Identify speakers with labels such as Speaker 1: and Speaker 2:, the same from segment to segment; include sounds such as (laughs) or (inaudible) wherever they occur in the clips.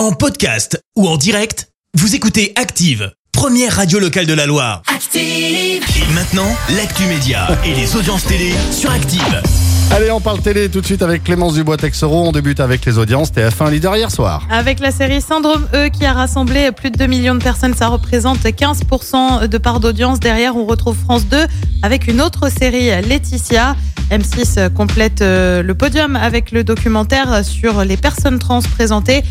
Speaker 1: En podcast ou en direct, vous écoutez Active, première radio locale de la Loire.
Speaker 2: Active.
Speaker 1: Et maintenant, l'actu média et les audiences télé sur Active.
Speaker 3: Allez, on parle télé tout de suite avec Clémence Dubois-Texero. On débute avec les audiences. TF1 leader hier soir.
Speaker 4: Avec la série Syndrome E qui a rassemblé plus de 2 millions de personnes, ça représente 15% de part d'audience. Derrière, on retrouve France 2 avec une autre série, Laetitia. M6 complète euh, le podium avec le documentaire sur les personnes trans présenté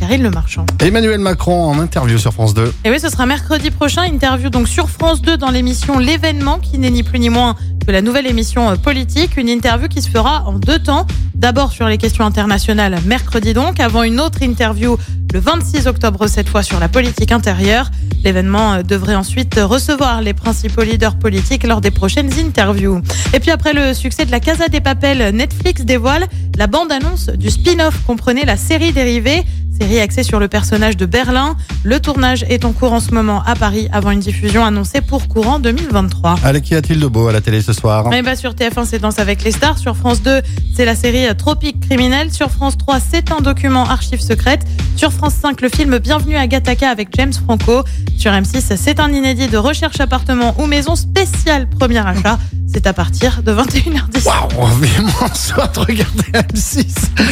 Speaker 4: Karine Le Marchand.
Speaker 3: Emmanuel Macron en interview sur France 2.
Speaker 4: Et oui, ce sera mercredi prochain, interview donc sur France 2 dans l'émission L'événement qui n'est ni plus ni moins que la nouvelle émission euh, politique, une interview qui se fera en deux temps. D'abord sur les questions internationales, mercredi donc, avant une autre interview le 26 octobre cette fois sur la politique intérieure. L'événement euh, devrait ensuite recevoir les principaux leaders politiques lors des prochaines interviews. Et puis après le succès de la Casa des Papels, Netflix dévoile la bande-annonce du spin-off comprenait la série dérivée série axée sur le personnage de Berlin. Le tournage est en cours en ce moment à Paris avant une diffusion annoncée pour courant 2023.
Speaker 3: Allez, qu'y a-t-il de beau à la télé ce soir
Speaker 4: Eh ben, sur TF1, c'est Danse avec les stars. Sur France 2, c'est la série Tropique criminel. Sur France 3, c'est un document archives secrètes. Sur France 5, le film Bienvenue à Gattaca avec James Franco. Sur M6, c'est un inédit de recherche appartement ou maison spéciale premier achat. C'est à partir de 21h10.
Speaker 3: Waouh, vraiment (laughs) soit de regarder M6.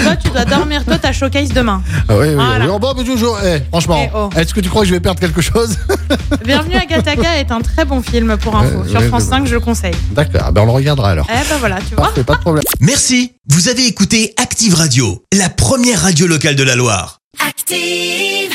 Speaker 4: Toi, tu dois dormir. Toi, t'as showcase demain.
Speaker 3: Ah oui, oui,
Speaker 4: Voilà.
Speaker 3: oui. Oh, bon, mais toujours, eh, franchement,
Speaker 4: Eh, oh.
Speaker 3: est-ce que tu crois que je vais perdre quelque chose (laughs)
Speaker 4: Bienvenue à Gattaca est un très bon film pour info.
Speaker 3: Ouais,
Speaker 4: Sur
Speaker 3: ouais,
Speaker 4: France
Speaker 3: ouais.
Speaker 4: 5, je le conseille.
Speaker 3: D'accord, ben on le regardera alors.
Speaker 4: Eh ben voilà, tu vois.
Speaker 3: Parfait, pas de problème. (laughs)
Speaker 1: Merci, vous avez écouté Active Radio, la première radio locale de la Loire.
Speaker 2: Active.